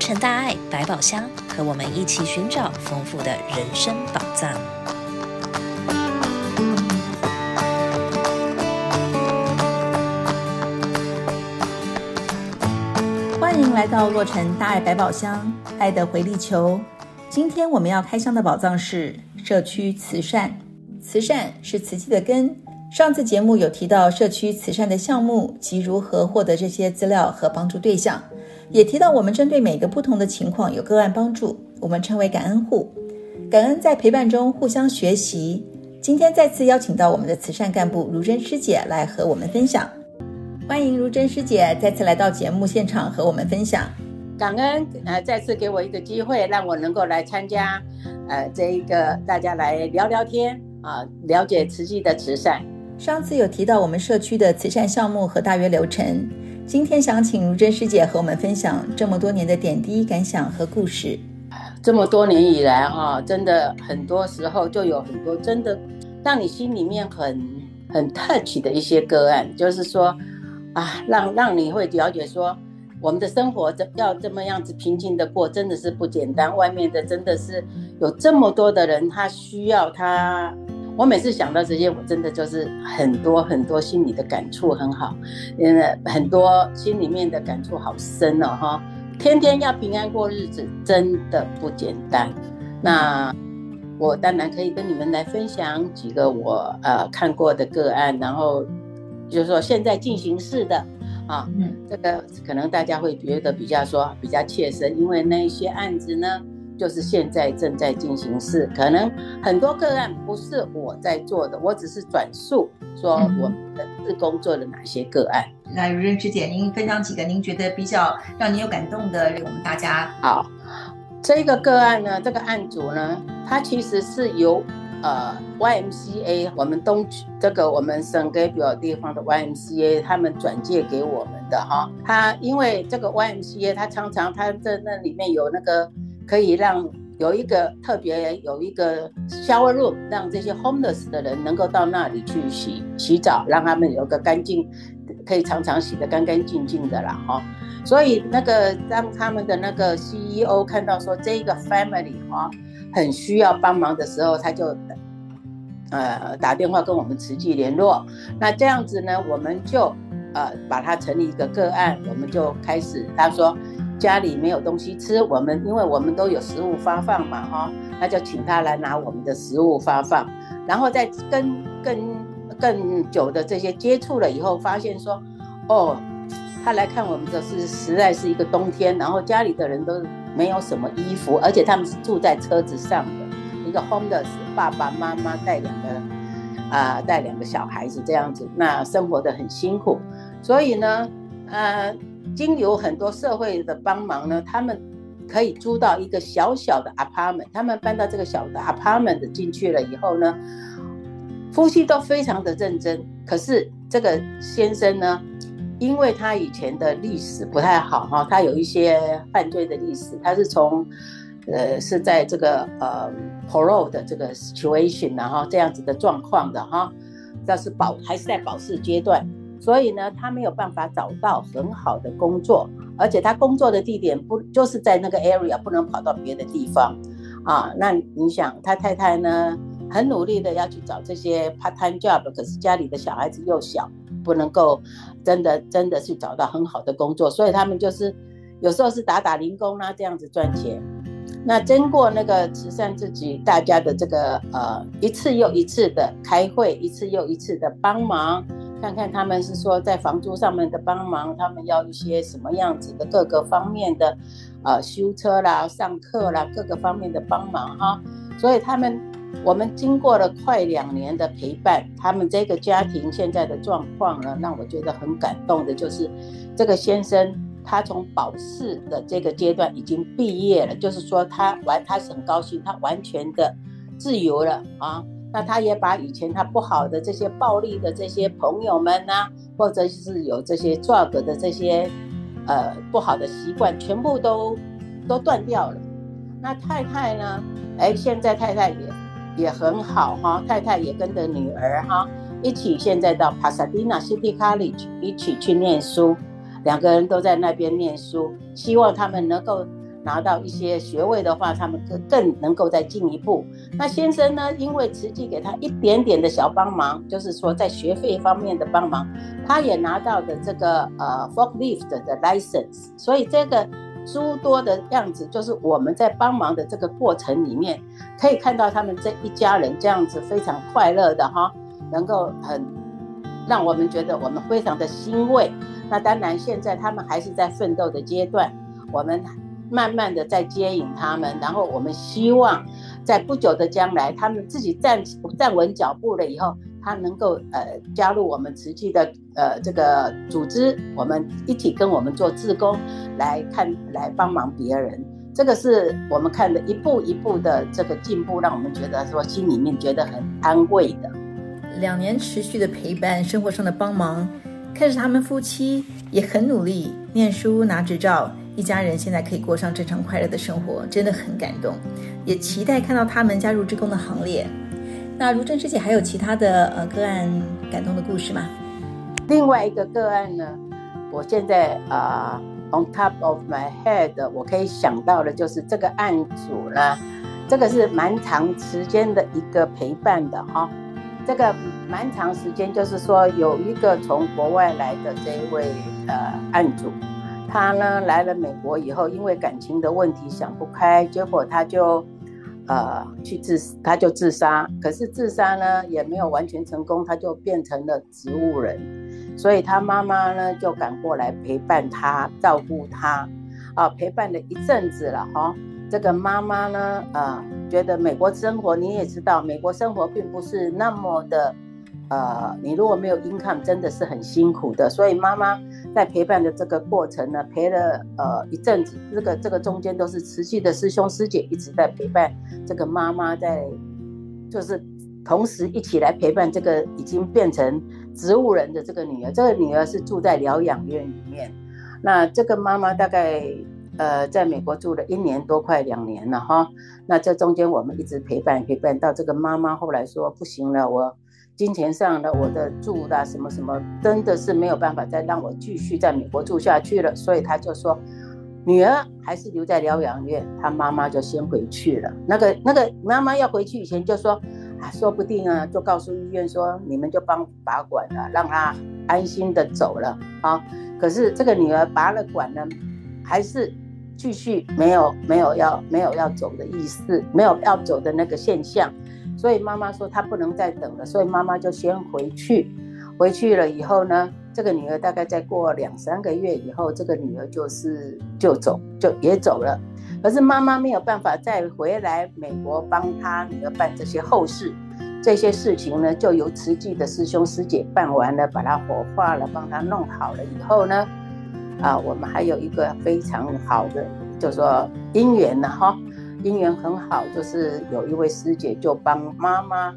成大爱百宝箱，和我们一起寻找丰富的人生宝藏。欢迎来到洛城大爱百宝箱，爱的回力球。今天我们要开箱的宝藏是社区慈善。慈善是慈济的根。上次节目有提到社区慈善的项目及如何获得这些资料和帮助对象，也提到我们针对每个不同的情况有个案帮助，我们称为感恩户。感恩在陪伴中互相学习。今天再次邀请到我们的慈善干部如真师姐来和我们分享。欢迎如真师姐再次来到节目现场和我们分享。感恩呃，再次给我一个机会，让我能够来参加呃这一个大家来聊聊天啊，了解慈济的慈善。上次有提到我们社区的慈善项目和大约流程，今天想请如真师姐和我们分享这么多年的点滴感想和故事。这么多年以来哈，真的很多时候就有很多真的让你心里面很很 touch 的一些个案，就是说啊，让让你会了解说，我们的生活这要这么样子平静的过，真的是不简单。外面的真的是有这么多的人，他需要他。我每次想到这些，我真的就是很多很多心里的感触很好，嗯，很多心里面的感触好深哦哈。天天要平安过日子，真的不简单。那我当然可以跟你们来分享几个我呃看过的个案，然后就是说现在进行式的啊，嗯，这个可能大家会觉得比较说比较切身，因为那一些案子呢。就是现在正在进行式，可能很多个案不是我在做的，我只是转述说我们的自工做了哪些个案。那如真师姐，您分享几个您觉得比较让您有感动的，给我们大家。好，这个个案呢，这个案主呢，他其实是由呃 YMCA 我们东区这个我们省给表地方的 YMCA 他们转借给我们的哈。他因为这个 YMCA 他常常他在那里面有那个。可以让有一个特别有一个 shower room，让这些 homeless 的人能够到那里去洗洗澡，让他们有个干净，可以常常洗得干干净净的啦哈。所以那个当他们的那个 CEO 看到说这个 family 哈很需要帮忙的时候，他就呃打电话跟我们慈济联络。那这样子呢，我们就呃把它成立一个个案，我们就开始他说。家里没有东西吃，我们因为我们都有食物发放嘛，哈，那就请他来拿我们的食物发放，然后再跟更更久的这些接触了以后，发现说，哦，他来看我们的是实在是一个冬天，然后家里的人都没有什么衣服，而且他们是住在车子上的，一个 homeless 爸爸妈妈带两个啊带两个小孩子这样子，那生活得很辛苦，所以呢，呃。经由很多社会的帮忙呢，他们可以租到一个小小的 apartment。他们搬到这个小的 apartment 进去了以后呢，夫妻都非常的认真。可是这个先生呢，因为他以前的历史不太好哈，他有一些犯罪的历史，他是从呃是在这个呃 pro 的这个 situation 然后这样子的状况的哈，但是保还是在保释阶段。所以呢，他没有办法找到很好的工作，而且他工作的地点不就是在那个 area，不能跑到别的地方，啊，那你想，他太太呢，很努力的要去找这些 part time job，可是家里的小孩子又小，不能够真的真的去找到很好的工作，所以他们就是有时候是打打零工啊，这样子赚钱。那经过那个慈善自己大家的这个呃一次又一次的开会，一次又一次的帮忙。看看他们是说在房租上面的帮忙，他们要一些什么样子的各个方面的，呃，修车啦、上课啦，各个方面的帮忙哈。所以他们，我们经过了快两年的陪伴，他们这个家庭现在的状况呢，让我觉得很感动的，就是这个先生他从保释的这个阶段已经毕业了，就是说他完他是很高兴，他完全的自由了啊。那他也把以前他不好的这些暴力的这些朋友们呐、或者是有这些 drug 的这些呃不好的习惯，全部都都断掉了。那太太呢？哎，现在太太也也很好哈，太太也跟着女儿哈一起，现在到 Pasadena City College 一起去念书，两个人都在那边念书，希望他们能够拿到一些学位的话，他们更更能够再进一步。那先生呢，因为慈济给他一点点的小帮忙，就是说在学费方面的帮忙，他也拿到的这个呃 forklift 的 license。所以这个诸多的样子，就是我们在帮忙的这个过程里面，可以看到他们这一家人这样子非常快乐的哈，能够很让我们觉得我们非常的欣慰。那当然，现在他们还是在奋斗的阶段，我们。慢慢的在接引他们，然后我们希望在不久的将来，他们自己站站稳脚步了以后，他能够呃加入我们慈济的呃这个组织，我们一起跟我们做志工，来看来帮忙别人。这个是我们看的一步一步的这个进步，让我们觉得说心里面觉得很安慰的。两年持续的陪伴，生活上的帮忙，看着他们夫妻也很努力念书拿执照。一家人现在可以过上正常快乐的生活，真的很感动，也期待看到他们加入志工的行列。那如真师姐还有其他的呃个案感动的故事吗？另外一个个案呢，我现在啊、on top of my head，我可以想到的就是这个案主呢，这个是蛮长时间的一个陪伴的哈，这个蛮长时间就是说有一个从国外来的这一位呃案主。他呢来了美国以后，因为感情的问题想不开，结果他就，呃，去自他就自杀。可是自杀呢也没有完全成功，他就变成了植物人。所以他妈妈呢就赶过来陪伴他，照顾他，啊，陪伴了一阵子了哈。这个妈妈呢，呃，觉得美国生活你也知道，美国生活并不是那么的。呃，你如果没有因看真的是很辛苦的。所以妈妈在陪伴的这个过程呢，陪了呃一阵子，这个这个中间都是持续的师兄师姐一直在陪伴这个妈妈，在就是同时一起来陪伴这个已经变成植物人的这个女儿。这个女儿是住在疗养院里面，那这个妈妈大概呃在美国住了一年多，快两年了哈。那这中间我们一直陪伴陪伴，到这个妈妈后来说不行了，我。金钱上的我的住的什么什么，真的是没有办法再让我继续在美国住下去了，所以他就说，女儿还是留在疗养院，他妈妈就先回去了。那个那个妈妈要回去以前就说，啊，说不定啊，就告诉医院说，你们就帮拔管了，让她安心的走了啊。可是这个女儿拔了管呢，还是继续没有没有要没有要走的意思，没有要走的那个现象。所以妈妈说她不能再等了，所以妈妈就先回去。回去了以后呢，这个女儿大概再过两三个月以后，这个女儿就是就走，就也走了。可是妈妈没有办法再回来美国帮她女儿办这些后事，这些事情呢，就由慈济的师兄师姐办完了，把她火化了，帮她弄好了以后呢，啊，我们还有一个非常好的，就说姻缘呢，哈。姻缘很好，就是有一位师姐就帮妈妈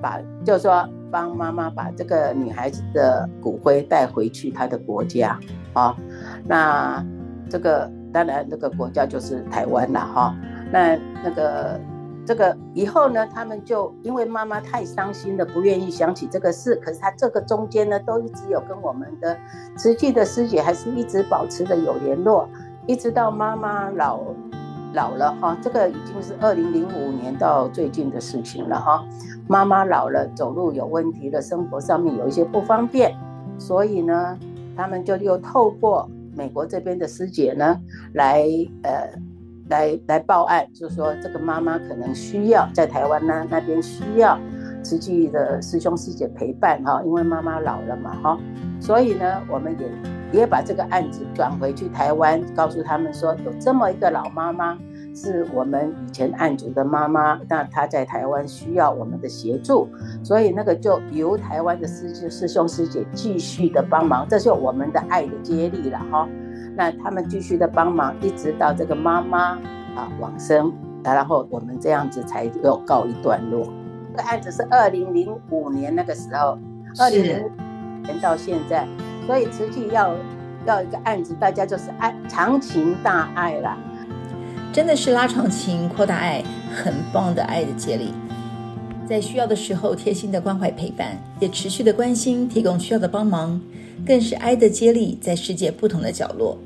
把，就是说帮妈妈把这个女孩子的骨灰带回去她的国家啊。那这个当然那个国家就是台湾了哈。那那个这个以后呢，他们就因为妈妈太伤心了，不愿意想起这个事。可是他这个中间呢，都一直有跟我们的慈济的师姐还是一直保持着有联络，一直到妈妈老。老了哈，这个已经是二零零五年到最近的事情了哈。妈妈老了，走路有问题了，生活上面有一些不方便，所以呢，他们就又透过美国这边的师姐呢，来呃，来来报案，就说这个妈妈可能需要在台湾呢那边需要慈济的师兄师姐陪伴哈，因为妈妈老了嘛哈，所以呢，我们也。也把这个案子转回去台湾，告诉他们说有这么一个老妈妈，是我们以前案主的妈妈，那她在台湾需要我们的协助，所以那个就由台湾的师师兄师姐继续的帮忙，这是我们的爱的接力了哈。那他们继续的帮忙，一直到这个妈妈啊往生，然后我们这样子才又告一段落。这个案子是二零零五年那个时候，二零零年到现在。所以慈济要要一个案子，大家就是爱长情大爱啦，真的是拉长情扩大爱，很棒的爱的接力，在需要的时候贴心的关怀陪伴，也持续的关心提供需要的帮忙，更是爱的接力在世界不同的角落。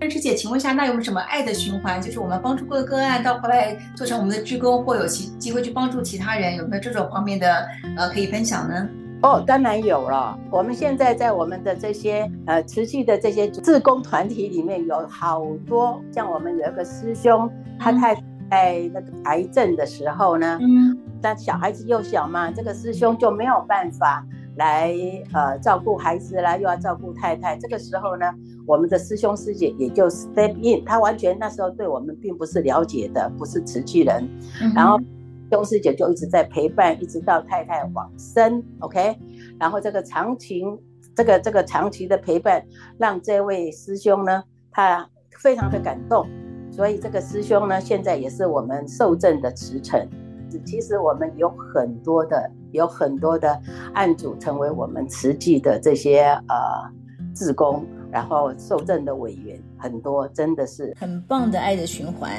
认师姐，请问一下，那有没有什么爱的循环？就是我们帮助过的个案，到后来做成我们的志工，或有其机会去帮助其他人，有没有这种方面的呃可以分享呢？哦，当然有了。我们现在在我们的这些呃慈济的这些志工团体里面，有好多像我们有一个师兄，他太太在那个癌症的时候呢，嗯，但小孩子又小嘛，这个师兄就没有办法来呃照顾孩子啦，又要照顾太太。这个时候呢，我们的师兄师姐也就 step in，他完全那时候对我们并不是了解的，不是慈济人，嗯、然后。兄师姐就一直在陪伴，一直到太太往生，OK。然后这个长期，这个这个长期的陪伴，让这位师兄呢，他非常的感动。所以这个师兄呢，现在也是我们受证的慈诚。其实我们有很多的，有很多的案主成为我们慈济的这些呃志工，然后受证的委员很多，真的是很棒的爱的循环。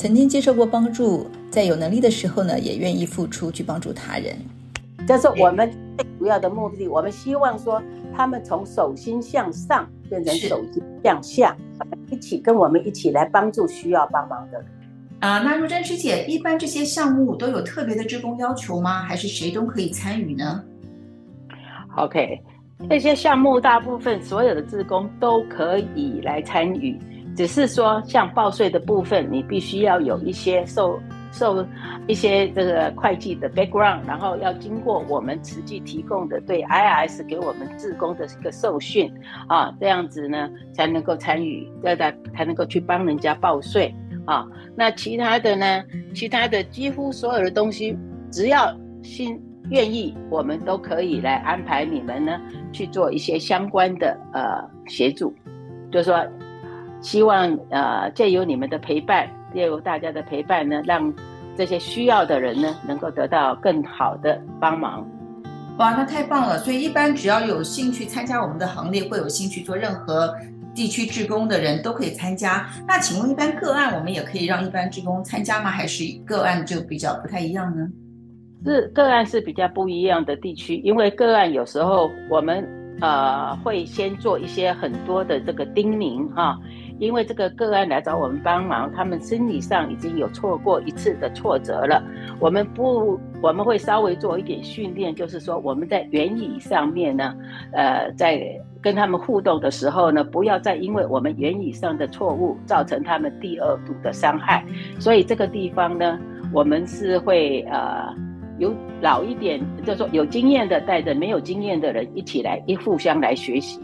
曾经接受过帮助，在有能力的时候呢，也愿意付出去帮助他人。这是我们最主要的目的。我们希望说，他们从手心向上变成手心向下，一起跟我们一起来帮助需要帮忙的人。啊，那如珍师姐，一般这些项目都有特别的职工要求吗？还是谁都可以参与呢？OK，这些项目大部分所有的职工都可以来参与。只是说，像报税的部分，你必须要有一些受受一些这个会计的 background，然后要经过我们实际提供的对 IRS 给我们自工的一个受训啊，这样子呢才能够参与，这才才能够去帮人家报税啊。那其他的呢，其他的几乎所有的东西，只要心愿意，我们都可以来安排你们呢去做一些相关的呃协助，就是说。希望呃借由你们的陪伴，借由大家的陪伴呢，让这些需要的人呢能够得到更好的帮忙。哇，那太棒了！所以一般只要有兴趣参加我们的行列，或有兴趣做任何地区志工的人都可以参加。那请问一般个案我们也可以让一般志工参加吗？还是个案就比较不太一样呢？是个案是比较不一样的地区，因为个案有时候我们呃会先做一些很多的这个叮咛哈。因为这个个案来找我们帮忙，他们心理上已经有错过一次的挫折了。我们不，我们会稍微做一点训练，就是说我们在言语上面呢，呃，在跟他们互动的时候呢，不要再因为我们言语上的错误造成他们第二度的伤害。所以这个地方呢，我们是会呃有老一点，就是说有经验的带着没有经验的人一起来，一互相来学习。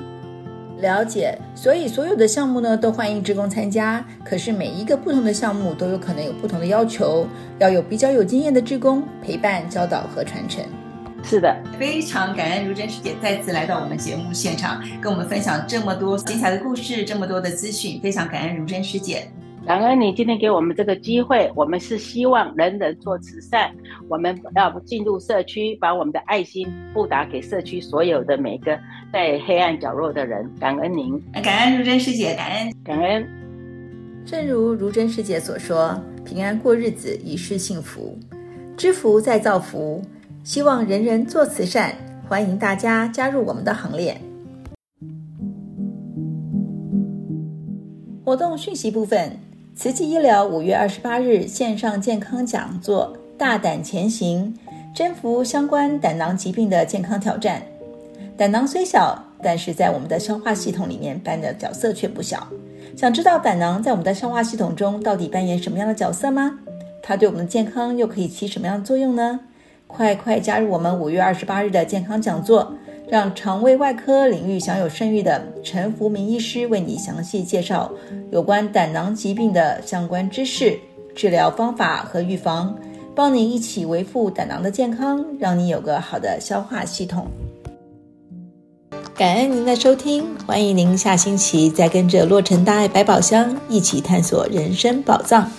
了解，所以所有的项目呢都欢迎职工参加。可是每一个不同的项目都有可能有不同的要求，要有比较有经验的职工陪伴、教导和传承。是的，非常感恩如真师姐再次来到我们节目现场，跟我们分享这么多精彩的故事，这么多的资讯，非常感恩如真师姐。感恩你今天给我们这个机会，我们是希望人人做慈善，我们要进入社区，把我们的爱心布达给社区所有的每个在黑暗角落的人。感恩您，感恩如真师姐，感恩感恩。正如如真师姐所说，平安过日子，一世幸福，知福再造福，希望人人做慈善，欢迎大家加入我们的行列。活动讯息部分。慈济医疗五月二十八日线上健康讲座：大胆前行，征服相关胆囊疾病的健康挑战。胆囊虽小，但是在我们的消化系统里面扮的角色却不小。想知道胆囊在我们的消化系统中到底扮演什么样的角色吗？它对我们的健康又可以起什么样的作用呢？快快加入我们五月二十八日的健康讲座！让肠胃外科领域享有盛誉的陈福明医师为你详细介绍有关胆囊疾病的相关知识、治疗方法和预防，帮你一起维护胆囊的健康，让你有个好的消化系统。感恩您的收听，欢迎您下星期再跟着洛城大爱百宝箱一起探索人生宝藏。